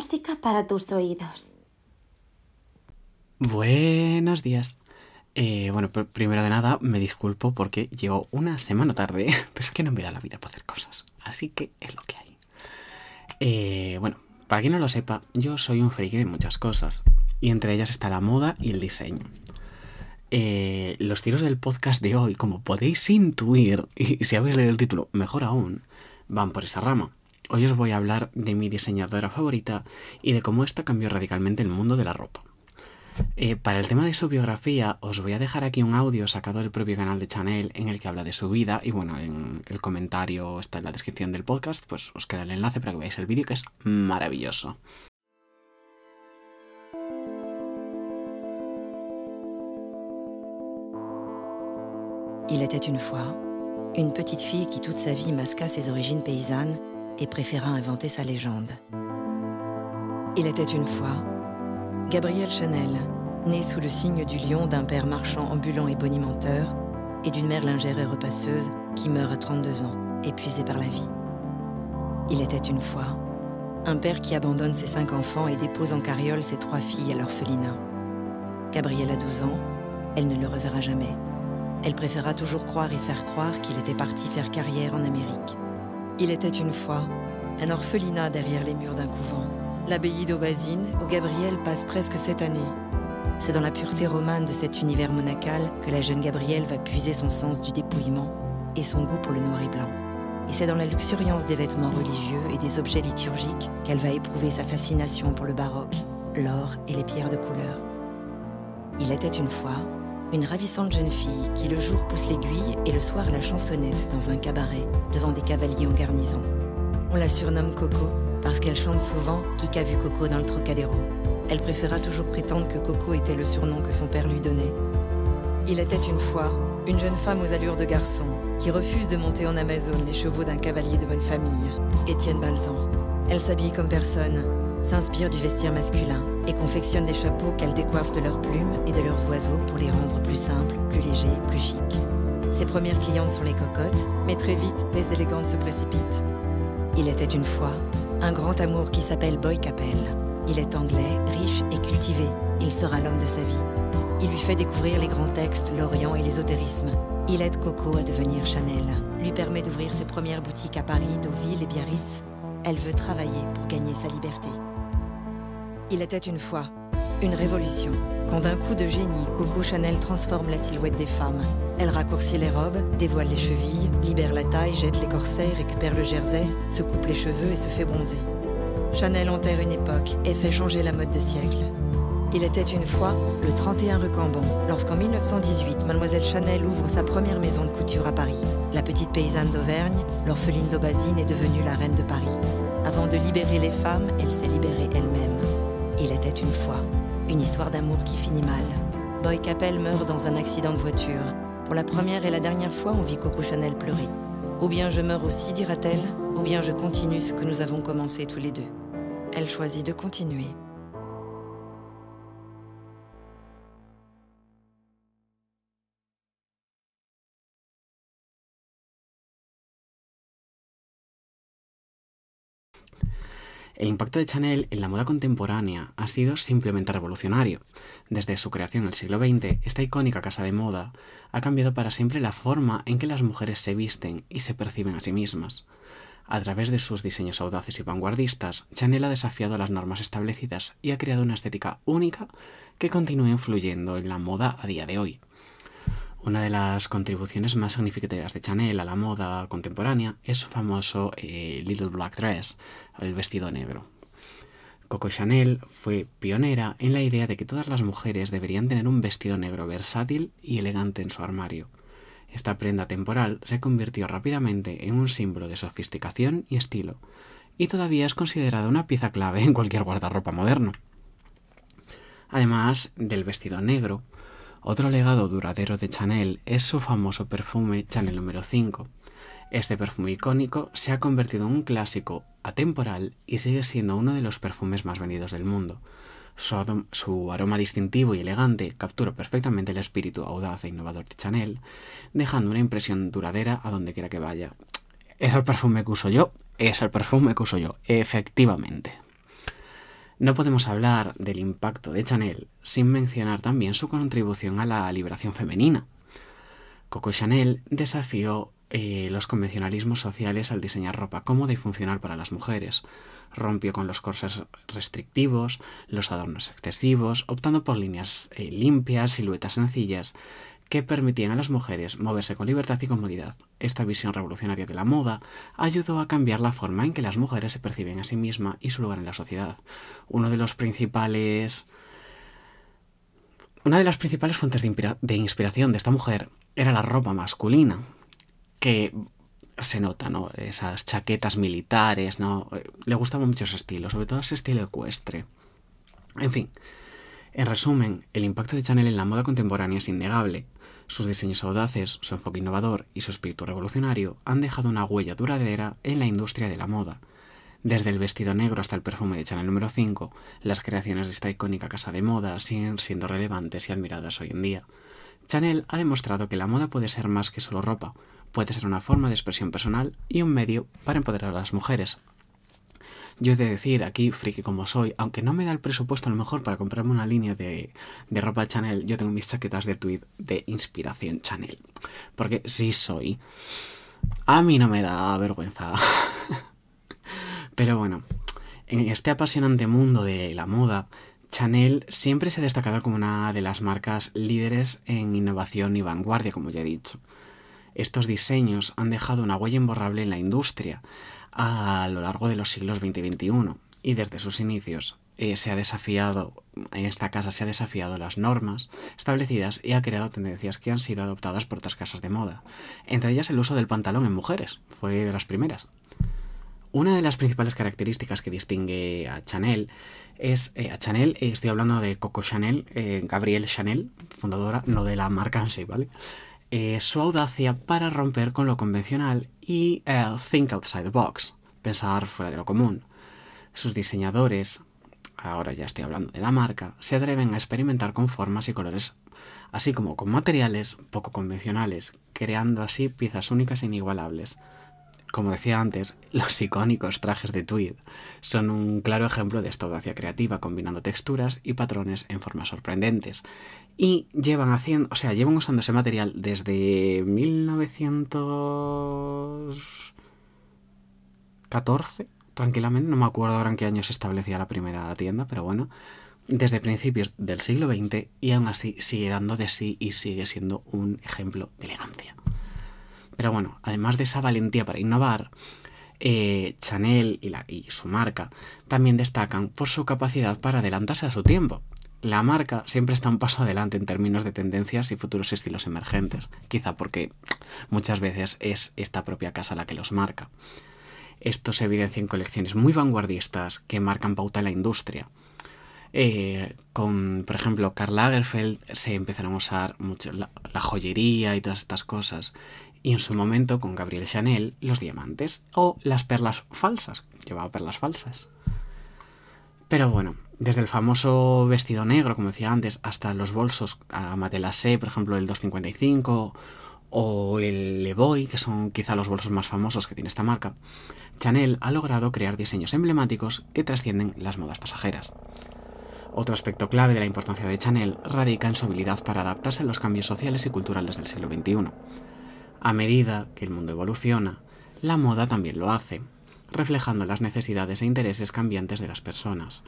Música para tus oídos. Buenos días. Eh, bueno, pr- primero de nada, me disculpo porque llego una semana tarde, pero es que no me da la vida para hacer cosas. Así que es lo que hay. Eh, bueno, para quien no lo sepa, yo soy un friki de muchas cosas. Y entre ellas está la moda y el diseño. Eh, los tiros del podcast de hoy, como podéis intuir, y si habéis leído el título, mejor aún, van por esa rama. Hoy os voy a hablar de mi diseñadora favorita y de cómo esta cambió radicalmente el mundo de la ropa. Eh, para el tema de su biografía, os voy a dejar aquí un audio sacado del propio canal de Chanel en el que habla de su vida y bueno, en el comentario está en la descripción del podcast, pues os queda el enlace para que veáis el vídeo que es maravilloso. Il était une fois une petite fille qui toute sa vie masqua ses origines paysannes et préféra inventer sa légende. Il était une fois Gabrielle Chanel, née sous le signe du lion d'un père marchand ambulant et bonimenteur et d'une mère lingère et repasseuse qui meurt à 32 ans, épuisée par la vie. Il était une fois un père qui abandonne ses cinq enfants et dépose en carriole ses trois filles à l'orphelinat. Gabrielle a 12 ans, elle ne le reverra jamais. Elle préféra toujours croire et faire croire qu'il était parti faire carrière en Amérique. Il était une fois un orphelinat derrière les murs d'un couvent, l'abbaye d'Aubazine, où Gabrielle passe presque cette année. C'est dans la pureté romane de cet univers monacal que la jeune Gabrielle va puiser son sens du dépouillement et son goût pour le noir et blanc. Et c'est dans la luxuriance des vêtements religieux et des objets liturgiques qu'elle va éprouver sa fascination pour le baroque, l'or et les pierres de couleur. Il était une fois une ravissante jeune fille qui le jour pousse l'aiguille et le soir la chansonnette dans un cabaret devant des cavaliers en garnison. On la surnomme Coco parce qu'elle chante souvent Qui a vu Coco dans le Trocadéro. Elle préféra toujours prétendre que Coco était le surnom que son père lui donnait. Il était une fois une jeune femme aux allures de garçon qui refuse de monter en Amazone les chevaux d'un cavalier de bonne famille, Étienne Balzan. Elle s'habille comme personne, s'inspire du vestiaire masculin et confectionne des chapeaux qu'elle décoiffe de leurs plumes et de leurs oiseaux pour les rendre plus simples, plus légers, plus chics. Ses premières clientes sont les cocottes, mais très vite, les élégantes se précipitent. Il était une fois un grand amour qui s'appelle Boy Capel. Il est anglais, riche et cultivé. Il sera l'homme de sa vie. Il lui fait découvrir les grands textes, l'Orient et l'ésotérisme. Il aide Coco à devenir Chanel, lui permet d'ouvrir ses premières boutiques à Paris, Deauville et Biarritz. Elle veut travailler pour gagner sa liberté. Il était une fois une révolution. Quand d'un coup de génie, Coco Chanel transforme la silhouette des femmes. Elle raccourcit les robes, dévoile les chevilles, libère la taille, jette les corsets, récupère le jersey, se coupe les cheveux et se fait bronzer. Chanel enterre une époque et fait changer la mode de siècle. Il était une fois le 31 rue Cambon, lorsqu'en 1918, Mademoiselle Chanel ouvre sa première maison de couture à Paris. La petite paysanne d'Auvergne, l'orpheline d'Aubazine, est devenue la reine de Paris. Avant de libérer les femmes, elle s'est libérée elle-même. Il était une fois une histoire d'amour qui finit mal. Boy Capel meurt dans un accident de voiture. Pour la première et la dernière fois, on vit Coco Chanel pleurer. Ou bien je meurs aussi, dira-t-elle, ou bien je continue ce que nous avons commencé tous les deux. Elle choisit de continuer. El impacto de Chanel en la moda contemporánea ha sido simplemente revolucionario. Desde su creación en el siglo XX, esta icónica casa de moda ha cambiado para siempre la forma en que las mujeres se visten y se perciben a sí mismas. A través de sus diseños audaces y vanguardistas, Chanel ha desafiado las normas establecidas y ha creado una estética única que continúa influyendo en la moda a día de hoy. Una de las contribuciones más significativas de Chanel a la moda contemporánea es su famoso eh, Little Black Dress, el vestido negro. Coco Chanel fue pionera en la idea de que todas las mujeres deberían tener un vestido negro versátil y elegante en su armario. Esta prenda temporal se convirtió rápidamente en un símbolo de sofisticación y estilo, y todavía es considerada una pieza clave en cualquier guardarropa moderno. Además del vestido negro, otro legado duradero de Chanel es su famoso perfume Chanel número 5. Este perfume icónico se ha convertido en un clásico atemporal y sigue siendo uno de los perfumes más vendidos del mundo. Su, su aroma distintivo y elegante captura perfectamente el espíritu audaz e innovador de Chanel, dejando una impresión duradera a donde quiera que vaya. ¿Es el perfume que uso yo? Es el perfume que uso yo, efectivamente. No podemos hablar del impacto de Chanel sin mencionar también su contribución a la liberación femenina. Coco Chanel desafió eh, los convencionalismos sociales al diseñar ropa cómoda y funcional para las mujeres. Rompió con los corsés restrictivos, los adornos excesivos, optando por líneas eh, limpias, siluetas sencillas que permitían a las mujeres moverse con libertad y comodidad. Esta visión revolucionaria de la moda ayudó a cambiar la forma en que las mujeres se perciben a sí mismas y su lugar en la sociedad. Uno de los principales una de las principales fuentes de, inspiración de esta mujer era la ropa masculina, que se nota, ¿no? Esas chaquetas militares, ¿no? Le gustaba mucho ese estilo, sobre todo ese estilo ecuestre. En fin, en resumen, el impacto de Chanel en la moda contemporánea es innegable. Sus diseños audaces, su enfoque innovador y su espíritu revolucionario han dejado una huella duradera en la industria de la moda. Desde el vestido negro hasta el perfume de Chanel número 5, las creaciones de esta icónica casa de moda siguen siendo relevantes y admiradas hoy en día. Chanel ha demostrado que la moda puede ser más que solo ropa, puede ser una forma de expresión personal y un medio para empoderar a las mujeres. Yo he de decir, aquí, friki como soy, aunque no me da el presupuesto a lo mejor para comprarme una línea de, de ropa Chanel, yo tengo mis chaquetas de tweed de inspiración Chanel. Porque sí soy. A mí no me da vergüenza. Pero bueno, en este apasionante mundo de la moda, Chanel siempre se ha destacado como una de las marcas líderes en innovación y vanguardia, como ya he dicho. Estos diseños han dejado una huella imborrable en la industria, a lo largo de los siglos XX y XXI y desde sus inicios eh, se ha desafiado, esta casa se ha desafiado las normas establecidas y ha creado tendencias que han sido adoptadas por otras casas de moda, entre ellas el uso del pantalón en mujeres, fue de las primeras. Una de las principales características que distingue a Chanel es eh, a Chanel, eh, estoy hablando de Coco Chanel, Gabrielle Chanel, fundadora, no de la marca en sí, ¿vale? Su audacia para romper con lo convencional y think outside the box, pensar fuera de lo común. Sus diseñadores, ahora ya estoy hablando de la marca, se atreven a experimentar con formas y colores, así como con materiales poco convencionales, creando así piezas únicas e inigualables. Como decía antes, los icónicos trajes de tweed son un claro ejemplo de esta audacia creativa, combinando texturas y patrones en formas sorprendentes. Y llevan haciendo, o sea, llevan usando ese material desde 1914, tranquilamente, no me acuerdo ahora en qué año se establecía la primera tienda, pero bueno, desde principios del siglo XX y aún así sigue dando de sí y sigue siendo un ejemplo de elegancia. Pero bueno, además de esa valentía para innovar, eh, Chanel y, su marca también destacan por su capacidad para adelantarse a su tiempo. La marca siempre está un paso adelante en términos de tendencias y futuros estilos emergentes, quizá porque muchas veces es esta propia casa la que los marca. Esto se evidencia en colecciones muy vanguardistas que marcan pauta en la industria. Eh, con, por ejemplo, Karl Lagerfeld se empezaron a usar mucho la, joyería y todas estas cosas y en su momento con Gabriel Chanel los diamantes o las perlas falsas. Llevaba perlas falsas. Pero bueno, desde el famoso vestido negro, como decía antes, hasta los bolsos a Matelassé, por ejemplo, el 255 o el Levoy, que son quizá los bolsos más famosos que tiene esta marca, Chanel ha logrado crear diseños emblemáticos que trascienden las modas pasajeras. Otro aspecto clave de la importancia de Chanel radica en su habilidad para adaptarse a los cambios sociales y culturales del siglo XXI. A medida que el mundo evoluciona, la moda también lo hace, reflejando las necesidades e intereses cambiantes de las personas.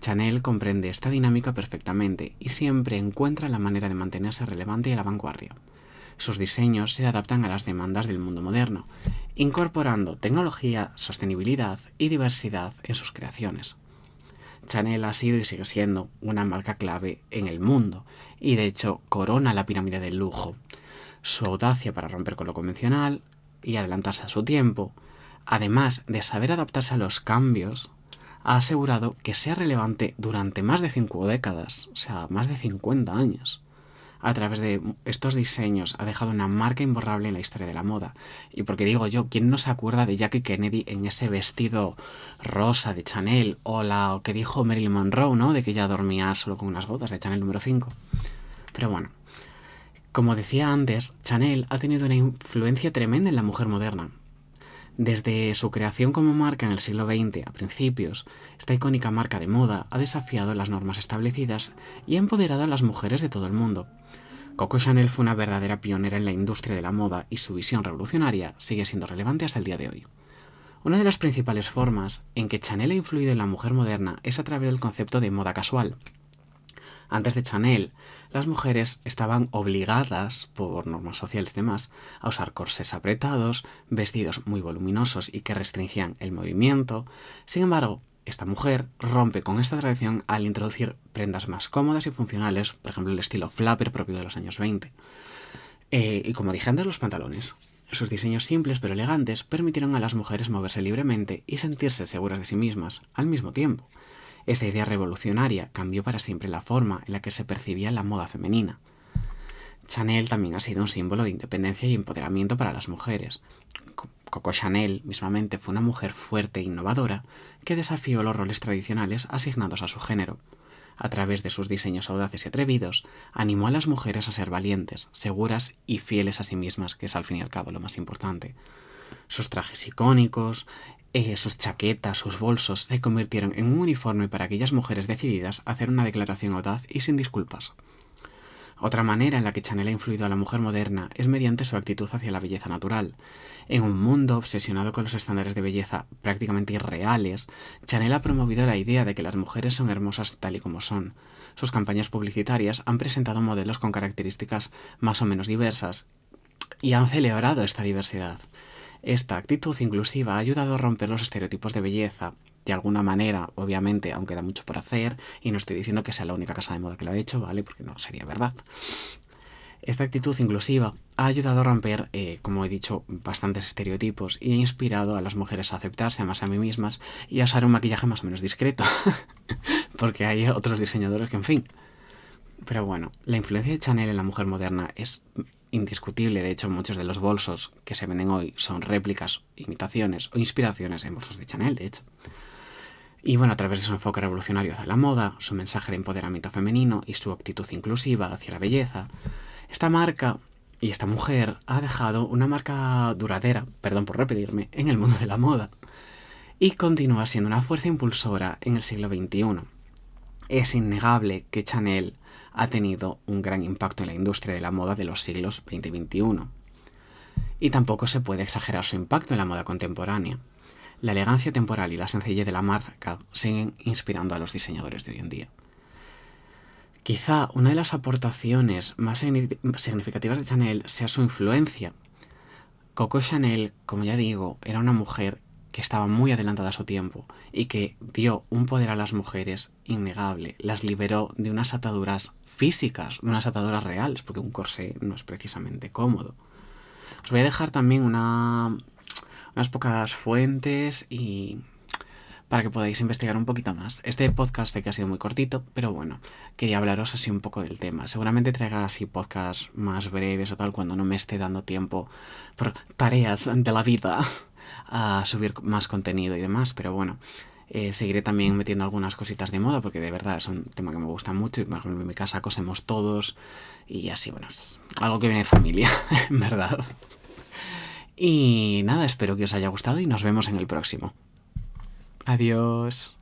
Chanel comprende esta dinámica perfectamente y siempre encuentra la manera de mantenerse relevante y a la vanguardia. Sus diseños se adaptan a las demandas del mundo moderno, incorporando tecnología, sostenibilidad y diversidad en sus creaciones. Chanel ha sido y sigue siendo una marca clave en el mundo y de hecho corona la pirámide del lujo, su audacia para romper con lo convencional y adelantarse a su tiempo, además de saber adaptarse a los cambios, ha asegurado que sea relevante durante más de cinco décadas, o sea, más de 50 años. A través de estos diseños ha dejado una marca imborrable en la historia de la moda. Y porque digo yo, ¿quién no se acuerda de Jackie Kennedy en ese vestido rosa de Chanel? O la que dijo Marilyn Monroe, ¿no? De que ella dormía solo con unas gotas de Chanel número 5. Pero bueno, como decía antes, Chanel ha tenido una influencia tremenda en la mujer moderna. Desde su creación como marca en el siglo XX a principios, esta icónica marca de moda ha desafiado las normas establecidas y ha empoderado a las mujeres de todo el mundo. Coco Chanel fue una verdadera pionera en la industria de la moda y su visión revolucionaria sigue siendo relevante hasta el día de hoy. Una de las principales formas en que Chanel ha influido en la mujer moderna es a través del concepto de moda casual. Antes de Chanel, las mujeres estaban obligadas, por normas sociales y demás, a usar corsés apretados, vestidos muy voluminosos y que restringían el movimiento. Sin embargo, esta mujer rompe con esta tradición al introducir prendas más cómodas y funcionales, por ejemplo el estilo flapper propio de los años 20. Eh, y como dije antes, los pantalones. Sus diseños simples pero elegantes permitieron a las mujeres moverse libremente y sentirse seguras de sí mismas al mismo tiempo. Esta idea revolucionaria cambió para siempre la forma en la que se percibía la moda femenina. Chanel también ha sido un símbolo de independencia y empoderamiento para las mujeres. Coco Chanel mismamente fue una mujer fuerte e innovadora que desafió los roles tradicionales asignados a su género a través de sus diseños audaces y atrevidos, animó a las mujeres a ser valientes, seguras y fieles a sí mismas, que es al fin y al cabo lo más importante. Sus trajes icónicos, eh, sus chaquetas, sus bolsos se convirtieron en un uniforme para aquellas mujeres decididas a hacer una declaración audaz y sin disculpas. Otra manera en la que Chanel ha influido a la mujer moderna es mediante su actitud hacia la belleza natural. En un mundo obsesionado con los estándares de belleza prácticamente irreales, Chanel ha promovido la idea de que las mujeres son hermosas tal y como son. Sus campañas publicitarias han presentado modelos con características más o menos diversas y han celebrado esta diversidad. Esta actitud inclusiva ha ayudado a romper los estereotipos de belleza de alguna manera, obviamente, aunque da mucho por hacer, y no estoy diciendo que sea la única casa de moda que lo ha hecho, ¿vale? Porque no sería verdad. Esta actitud inclusiva ha ayudado a romper, eh, como he dicho, bastantes estereotipos y ha inspirado a las mujeres a aceptarse más a mí mismas y a usar un maquillaje más o menos discreto. Porque hay otros diseñadores que, en fin. Pero bueno, la influencia de Chanel en la mujer moderna es indiscutible. De hecho, muchos de los bolsos que se venden hoy son réplicas, imitaciones o inspiraciones en bolsos de Chanel, de hecho. Y bueno, a través de su enfoque revolucionario hacia la moda, su mensaje de empoderamiento femenino y su actitud inclusiva hacia la belleza, esta marca y esta mujer ha dejado una marca duradera, perdón por repetirme, en el mundo de la moda y continúa siendo una fuerza impulsora en el siglo XXI. Es innegable que Chanel ha tenido un gran impacto en la industria de la moda de los siglos XX y XXI. Y tampoco se puede exagerar su impacto en la moda contemporánea. La elegancia temporal y la sencillez de la marca siguen inspirando a los diseñadores de hoy en día. Quizá una de las aportaciones más significativas de Chanel sea su influencia. Coco Chanel, como ya digo, era una mujer que estaba muy adelantada a su tiempo y que dio un poder a las mujeres innegable, las liberó de unas ataduras físicas, de unas ataduras reales, porque un corsé no es precisamente cómodo. Os voy a dejar también una, unas pocas fuentes y para que podáis investigar un poquito más. Este podcast sé que ha sido muy cortito, pero bueno, quería hablaros así un poco del tema. Seguramente traiga así podcasts más breves o tal cuando no me esté dando tiempo por tareas de la vida a subir más contenido y demás, pero bueno. Eh, seguiré también metiendo algunas cositas de moda porque de verdad es un tema que me gusta mucho y por ejemplo en mi casa cosemos todos y así, bueno, es algo que viene de familia, en verdad. Y nada, espero que os haya gustado y nos vemos en el próximo. Adiós.